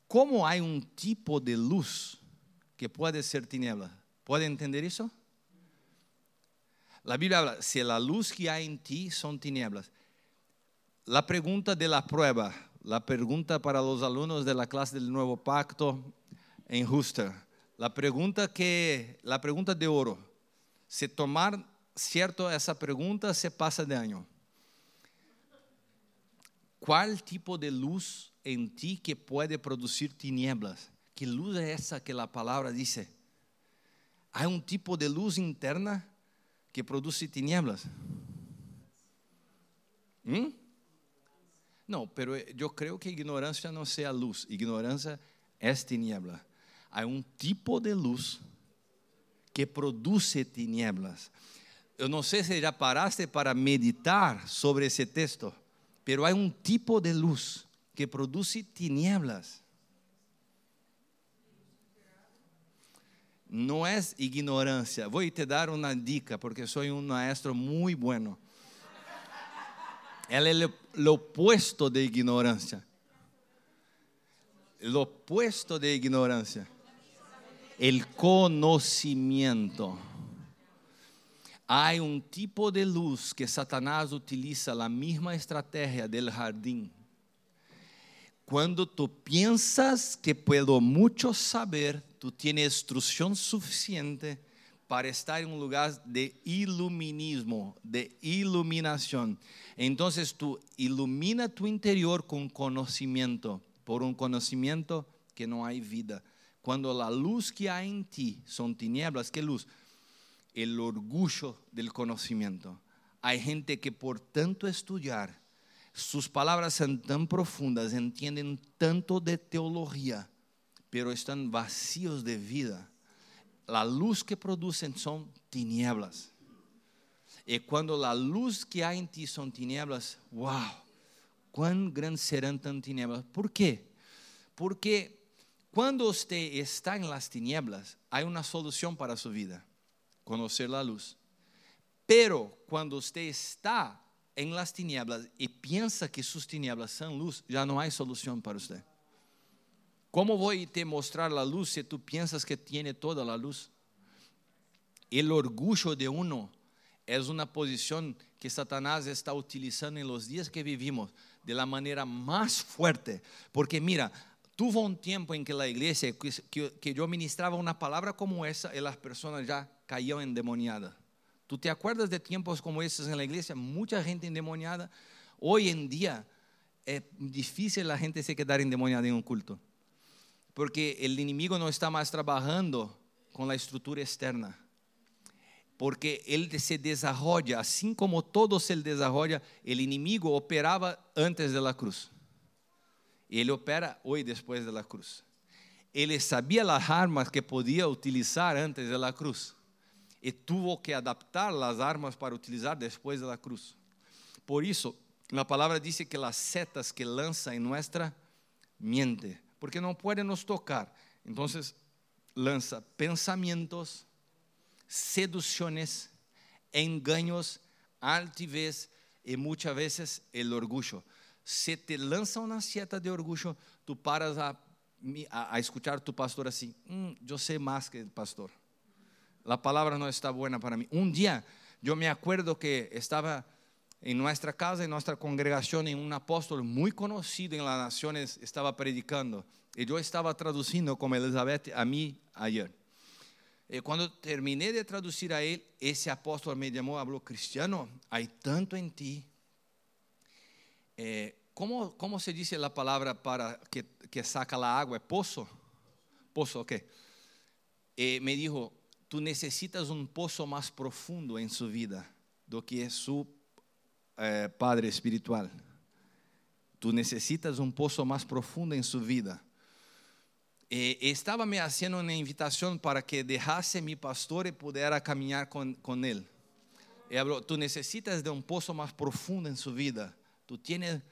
¿Cómo hay un tipo de luz que puede ser tiniebla? ¿Puede entender eso? La Biblia habla, si la luz que hay en ti son tinieblas. La pregunta de la prueba, la pregunta para los alumnos de la clase del Nuevo Pacto en Huster, la pregunta que, la pregunta de oro, si tomar cierto esa pregunta se pasa de año. ¿Cuál tipo de luz en ti que puede producir tinieblas? ¿Qué luz es esa que la palabra dice? Hay un tipo de luz interna que produce tinieblas. ¿Mm? No, pero yo creo que ignorancia no sea luz, ignorancia es tiniebla. Hay un tipo de luz que produce tinieblas. Eu não sei se já paraste para meditar sobre esse texto, pero hay un tipo de luz que produce tinieblas. No es ignorancia. Voy a te dar una dica porque soy un maestro muy bueno. Él es lo opuesto de ignorancia. Lo opuesto de ignorancia. El conocimiento. Hay un tipo de luz que Satanás utiliza la misma estrategia del jardín. Cuando tú piensas que puedo mucho saber, tú tienes instrucción suficiente, para estar en un lugar de iluminismo, de iluminación. Entonces tú ilumina tu interior con conocimiento, por un conocimiento que no hay vida. Cuando la luz que hay en ti son tinieblas, ¿qué luz? El orgullo del conocimiento. Hay gente que por tanto estudiar, sus palabras son tan profundas, entienden tanto de teología, pero están vacíos de vida. La luz que producen son tinieblas. Y cuando la luz que hay en ti son tinieblas, wow, cuán grandes serán tan tinieblas. ¿Por qué? Porque cuando usted está en las tinieblas, hay una solución para su vida, conocer la luz. Pero cuando usted está en las tinieblas y piensa que sus tinieblas son luz, ya no hay solución para usted. ¿Cómo voy a te mostrar la luz si tú piensas que tiene toda la luz? El orgullo de uno es una posición que Satanás está utilizando en los días que vivimos de la manera más fuerte. Porque mira, tuvo un tiempo en que la iglesia, que, yo ministraba una palabra como esa y las personas ya caían endemoniadas. ¿Tú te acuerdas de tiempos como esos en la iglesia? Mucha gente endemoniada. Hoy en día es difícil la gente se quedar endemoniada en un culto. Porque el enemigo no está más trabajando con la estructura externa porque ele se desarrolla, assim como todo se desarrolla, o inimigo operava antes da cruz. Ele opera hoje depois da cruz. Ele sabia as armas que podia utilizar antes da cruz e tuvo que adaptar as armas para utilizar depois da cruz. Por isso, a palavra diz que as setas que lança em nossa mente, porque não pode nos tocar, então lança pensamentos, seducciones, engaños, altivez y muchas veces el orgullo. Se te lanza una sieta de orgullo, tú paras a, escuchar a tu pastor así, mm, yo sé más que el pastor. La palabra no está buena para mí. Un día yo me acuerdo que estaba en nuestra casa, en nuestra congregación, en un apóstol muy conocido en las naciones, estaba predicando. Y yo estaba traduciendo como Elizabeth a mí ayer. E quando terminei de traduzir a ele, esse apóstolo me chamou, falou: Cristiano, há tanto em ti. Eh, como, como se diz a palavra para que, que saca a água? É poço? Poço, ok. E me dijo: Tu necessitas um poço mais profundo em sua vida do que seu eh, padre espiritual. Tu necessitas um poço mais profundo em sua vida eh, estava me fazendo uma invitação para que deixasse mi pastor e pudesse caminhar com, com ele. E falou, tu necessitas de um poço mais profundo em sua vida. Tu tienes,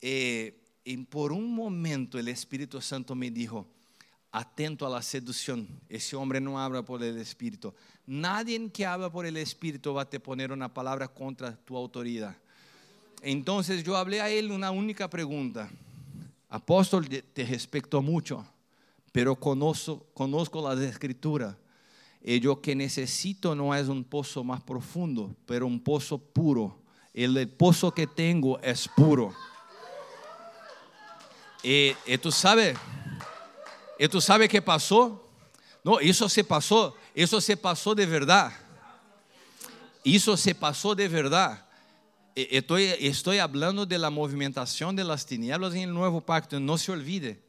eh, e por um momento o Espírito Santo me dijo, atento a la seducción. Ese hombre no habla por el Espíritu. Nadie que habla por el Espíritu va a te poner una palabra contra tu autoridad. Entonces yo hablé a él una única pregunta. Apóstol, te respeto mucho pero conozco, conozco las escrituras. Y yo que necesito no es un pozo más profundo, pero un pozo puro. El, pozo que tengo es puro. Y, tú sabes, y tú sabes qué pasó. No, eso se pasó, eso se pasó de verdad. Eso se pasó de verdad. Estoy, estoy hablando de la movimentación de las tinieblas en el nuevo pacto, no se olvide.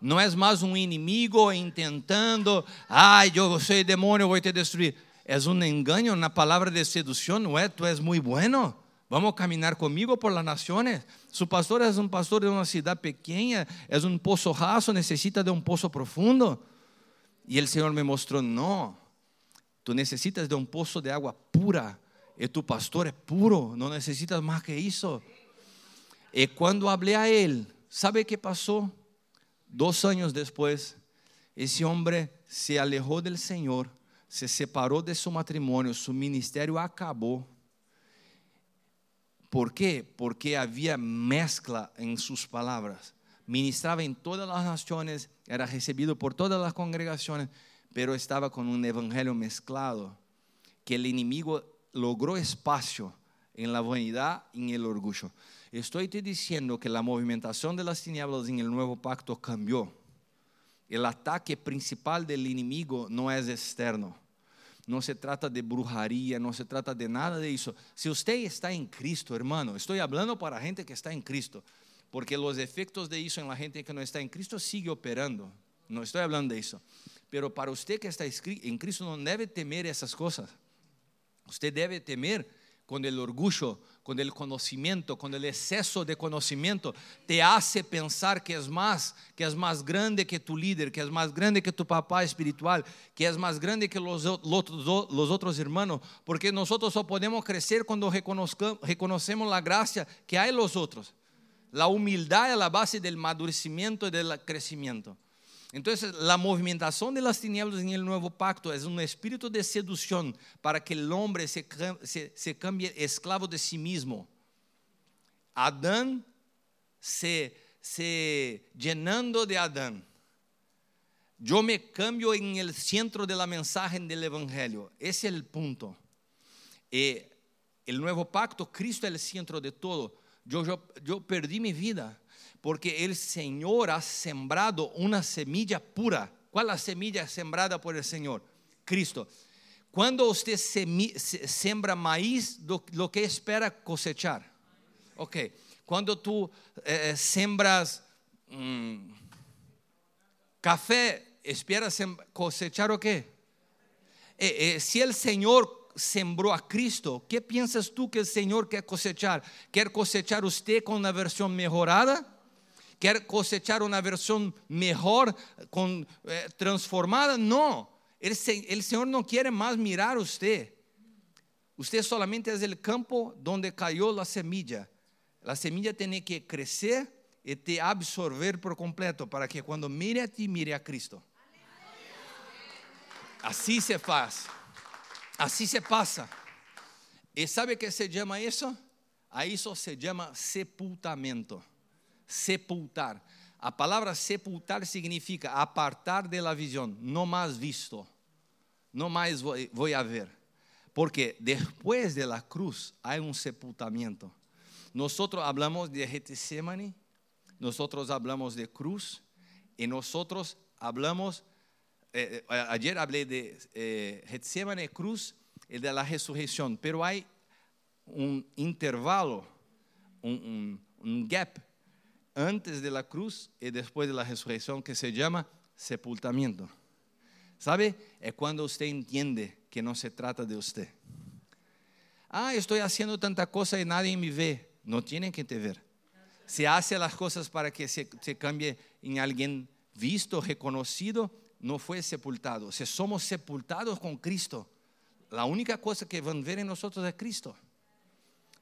Não és mais um inimigo intentando, ai, eu sou demônio, eu vou te destruir. És um engano na palavra de sedução, não é? Tu és muito bueno. Vamos caminhar comigo por las naciones. Su pastor es un pastor de una ciudad pequeña, es un pozo raso, necesita de un pozo profundo. Y el Señor me mostró, no, tú necesitas de un pozo de agua pura. Y tu pastor es puro, no necesitas más que eso. Y cuando hablé a él, ¿sabe qué pasó? Dos años después, ese hombre se alejó del Señor, se separó de su matrimonio, su ministerio acabó. ¿Por qué? Porque había mezcla en sus palabras. Ministraba en todas las naciones, era recibido por todas las congregaciones, pero estaba con un evangelio mezclado, que el enemigo logró espacio en la vanidad y en el orgullo. Estoy te diciendo que la movimentación de las tinieblas en el nuevo pacto cambió. El ataque principal del enemigo no es externo. No se trata de brujería, no se trata de nada de eso. Si usted está en Cristo, hermano, estoy hablando para gente que está en Cristo, porque los efectos de eso en la gente que no está en Cristo sigue operando. No estoy hablando de eso. Pero para usted que está en Cristo no debe temer esas cosas. Usted debe temer con el orgullo, con el conocimiento, con el exceso de conocimiento, te hace pensar que es más, que es más grande que tu líder, que es más grande que tu papá espiritual, que es más grande que los, los otros hermanos, porque nosotros solo podemos crecer cuando reconocemos la gracia que hay en los otros. La humildad es la base del madurecimiento y del crecimiento. Entonces, la movimentación de las tinieblas en el nuevo pacto es un espíritu de seducción para que el hombre se, se, cambie esclavo de sí mismo. Adán se, se llenando de Adán. Yo me cambio en el centro de la mensaje del Evangelio. Ese es el punto. Eh, el nuevo pacto, Cristo es el centro de todo. Yo, yo, yo perdí mi vida porque el Señor ha sembrado una semilla pura. ¿Cuál es la semilla sembrada por el Señor? Cristo. Cuando usted sembra maíz, lo, que espera cosechar. Ok. Cuando tú eh, sembras mm, café, esperas cosechar o qué? Eh, eh, si el Señor sembró a Cristo, ¿qué piensas tú que el Señor quiere cosechar? ¿Quiere cosechar usted con una versión mejorada? Quer cosechar una versión mejor, eh, transformada. No, el, Señor no quiere más mirar a usted. Usted solamente es el campo donde cayó la semilla. La semilla tiene que crecer y te absorber por completo para que cuando mire a ti, mire a Cristo. Así se hace. Así se pasa. ¿Y sabe qué se llama eso? A eso se llama sepultamento sepultar. A palavra sepultar significa apartar de la visión, no más visto, no más voy, voy a ver. Porque después de la cruz hay un sepultamiento. Nosotros hablamos de Getsemane, nosotros hablamos de cruz y nosotros hablamos, eh, eh, ayer hablé de eh, Getsemane, cruz y de la resurrección, pero hay un intervalo, un, un, un gap antes de la cruz y después de la resurrección que se llama sepultamiento. ¿Sabe? Es cuando usted entiende que no se trata de usted. Ah, estoy haciendo tanta cosa y nadie me ve. No tiene que te ver. Se hace las cosas para que se, se cambie en alguien visto, reconocido, no fue sepultado. Si somos sepultados con Cristo, la única cosa que van a ver en nosotros es Cristo.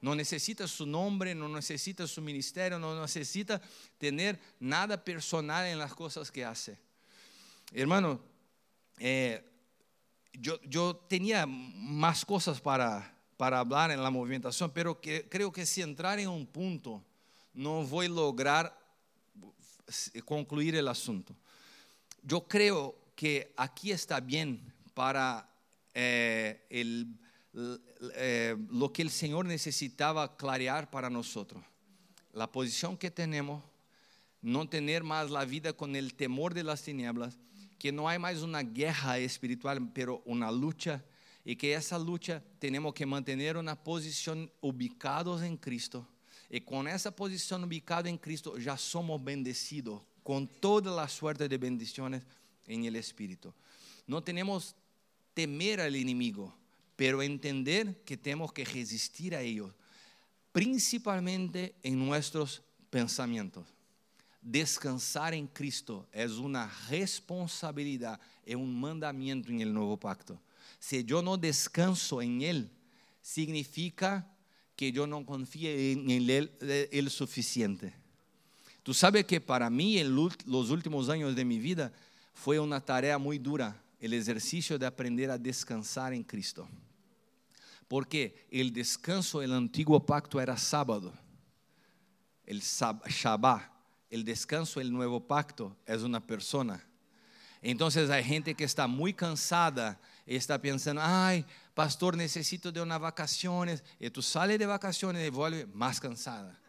No necesita su nombre, no necesita su ministerio, no necesita tener nada personal en las cosas que hace. Hermano, eh, yo, tenía más cosas para, para hablar en la movimentación, pero creo que si entrar en un punto, no voy a lograr concluir el asunto. Yo creo que aquí está bien para eh, el eh, lo que el Señor necesitaba clarear para nosotros. La posición que tenemos, no tener más la vida con el temor de las tinieblas, que no hay más una guerra espiritual, pero una lucha, y que esa lucha tenemos que mantener una posición ubicados en Cristo. Y con esa posición ubicada en Cristo ya somos bendecidos con toda la suerte de bendiciones en el Espíritu. No tenemos temer al enemigo, pero entender que tenemos que resistir a ellos, principalmente en nuestros pensamientos. Descansar en Cristo es una responsabilidad, es un mandamiento en el nuevo pacto. Si yo no descanso en Él, significa que yo no confío en Él el suficiente. Tú sabes que para mí en los últimos años de mi vida fue una tarea muy dura el ejercicio de aprender a descansar en Cristo. Porque el descanso del antiguo pacto era sábado, el Shabbat. El descanso del nuevo pacto es una persona. Entonces hay gente que está muy cansada y está pensando, ay, pastor, necesito de unas vacaciones. Y tú sales de vacaciones y vuelves más cansada.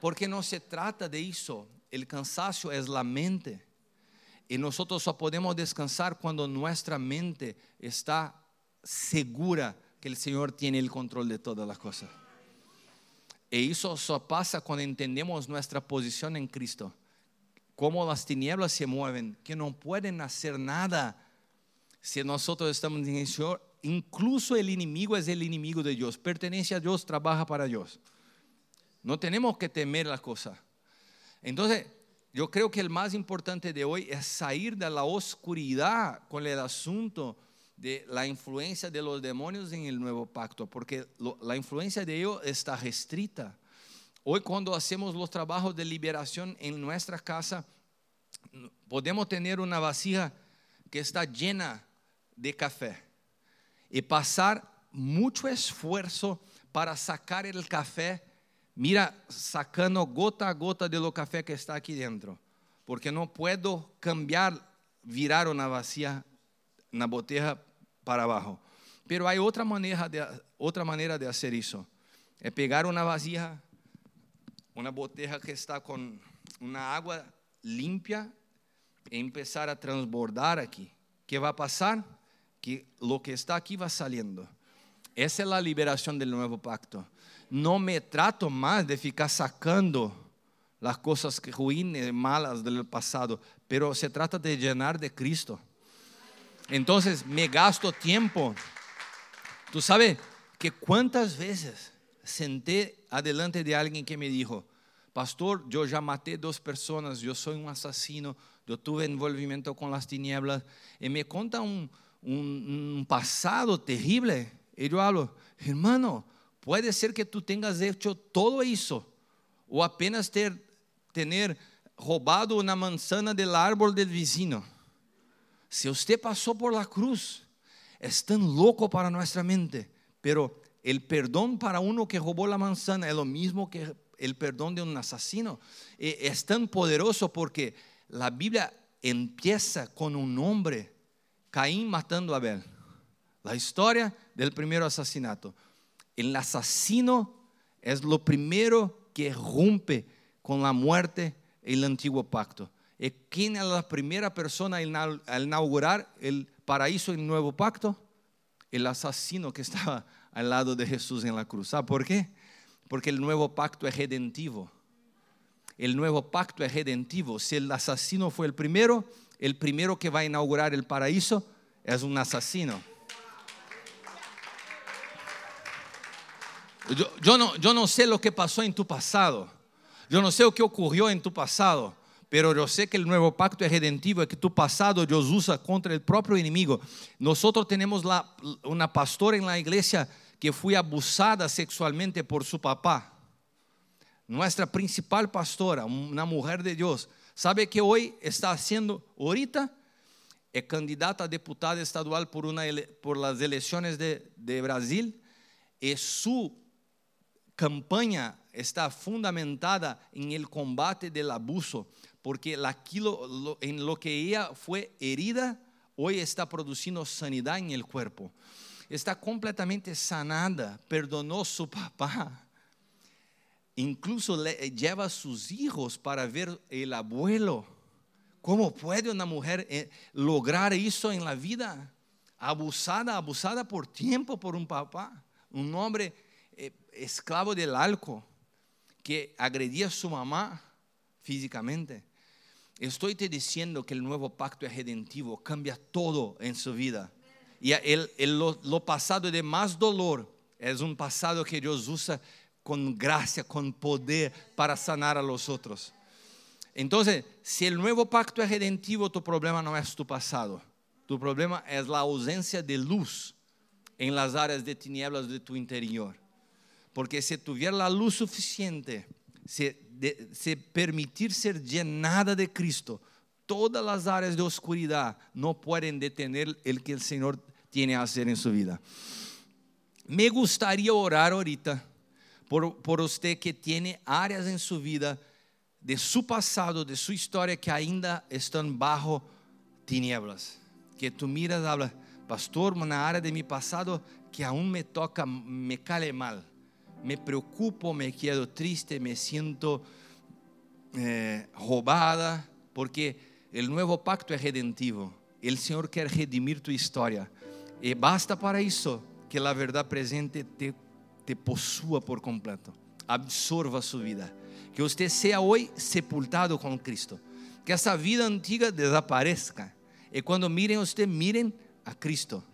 Porque no se trata de eso. El cansancio es la mente. Y nosotros solo podemos descansar cuando nuestra mente está segura que el Señor tiene el control de todas las cosas. E eso pasa cuando entendemos nuestra posición en Cristo. Cómo las tinieblas se mueven, que no pueden hacer nada si nosotros estamos en el Señor. Incluso el enemigo es el enemigo de Dios, pertenece a Dios, trabaja para Dios. No tenemos que temer las cosas. Entonces, yo creo que el más importante de hoy es salir de la oscuridad con el asunto de la influencia de los demonios en el nuevo pacto, porque lo, la influencia de ellos está restrita. Hoy cuando hacemos los trabajos de liberación en nuestra casa, podemos tener una vasija que está llena de café y pasar mucho esfuerzo para sacar el café, mira, sacando gota a gota de lo café que está aquí dentro, porque no puedo cambiar, virar una vacía, una botella para abajo. Pero hay otra manera de, otra manera de hacer eso. Es pegar una vasija, una botella que está con una agua limpia e empezar a transbordar aquí. ¿Qué va a pasar? Que lo que está aquí va saliendo. Esa es la liberación del nuevo pacto. No me trato más de ficar sacando las cosas ruines, malas del pasado, pero se trata de llenar de Cristo. Entonces me gasto tiempo. Tú sabes que cuántas veces senté adelante de alguien que me dijo, pastor, yo ya maté dos personas, yo soy un asesino, yo tuve envolvimiento con las tinieblas, y me cuenta un, pasado terrible. Y yo hablo, hermano, puede ser que tú tengas hecho todo eso, o apenas ter, tener robado una manzana del árbol del vecino. Si usted pasó por la cruz, es tan loco para nuestra mente, pero el perdón para uno que robó la manzana es lo mismo que el perdón de un asesino. E, es tan poderoso porque la Biblia empieza con un hombre, Caín matando a Abel. La historia del primer asesinato. El asesino es lo primero que rompe con la muerte el antiguo pacto. ¿Quién es la primera persona al inaugurar el paraíso en el nuevo pacto? El asesino que estaba al lado de Jesús en la cruz. ¿Sabe por qué? Porque el nuevo pacto es redentivo. El nuevo pacto es redentivo. Si el asesino fue el primero, el primero que va a inaugurar el paraíso es un asesino. Yo, yo, no, yo no sé lo que pasó en tu pasado. Yo no sé lo que ocurrió en tu pasado. Pero yo sé que el nuevo pacto es redentivo, es que tu pasado Dios usa contra el propio enemigo. Nosotros tenemos una pastora en la iglesia que fue abusada sexualmente por su papá. Nuestra principal pastora, una mujer de Dios, ¿sabe que hoy está haciendo ahorita? Es candidata a diputada estadual por, una, por las elecciones de, de Brasil y su campaña está fundamentada en el combate del abuso porque aquilo en lo que ella fue herida, hoy está produciendo sanidad en el cuerpo. Está completamente sanada, perdonó su papá. Incluso le, lleva a sus hijos para ver el abuelo. ¿Cómo puede una mujer eh, lograr eso en la vida? Abusada, abusada por tiempo por un papá, un hombre eh, esclavo del alcohol que agredía a su mamá físicamente. Estoy te diciendo que el nuevo pacto es redentivo, cambia todo en su vida. Y el, lo, lo, pasado de más dolor es un pasado que Dios usa con gracia, con poder para sanar a los otros. Entonces, si el nuevo pacto es redentivo, tu problema no es tu pasado. Tu problema es la ausencia de luz en las áreas de tinieblas de tu interior. Porque si tuviera la luz suficiente, se, de, permitir ser llenada de Cristo, todas las áreas de oscuridad no pueden detener el que el Señor tiene a hacer en su vida. Me gustaría orar ahorita por, por usted que tiene áreas en su vida de su pasado, de su historia que ainda están bajo tinieblas. Que tú miras, habla, pastor, una área de mi pasado que aún me toca, me cale mal me preocupo, me quedo triste, me siento eh, robada, porque el nuevo pacto es redentivo. El Señor quiere redimir tu historia. Y basta para eso que la verdad presente te, te posúa por completo, absorba su vida. Que usted sea hoy sepultado con Cristo. Que esa vida antigua desaparezca. Y cuando miren a usted, miren a Cristo.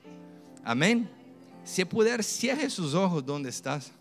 Amén. Si puder, cierre sus ojos donde estás.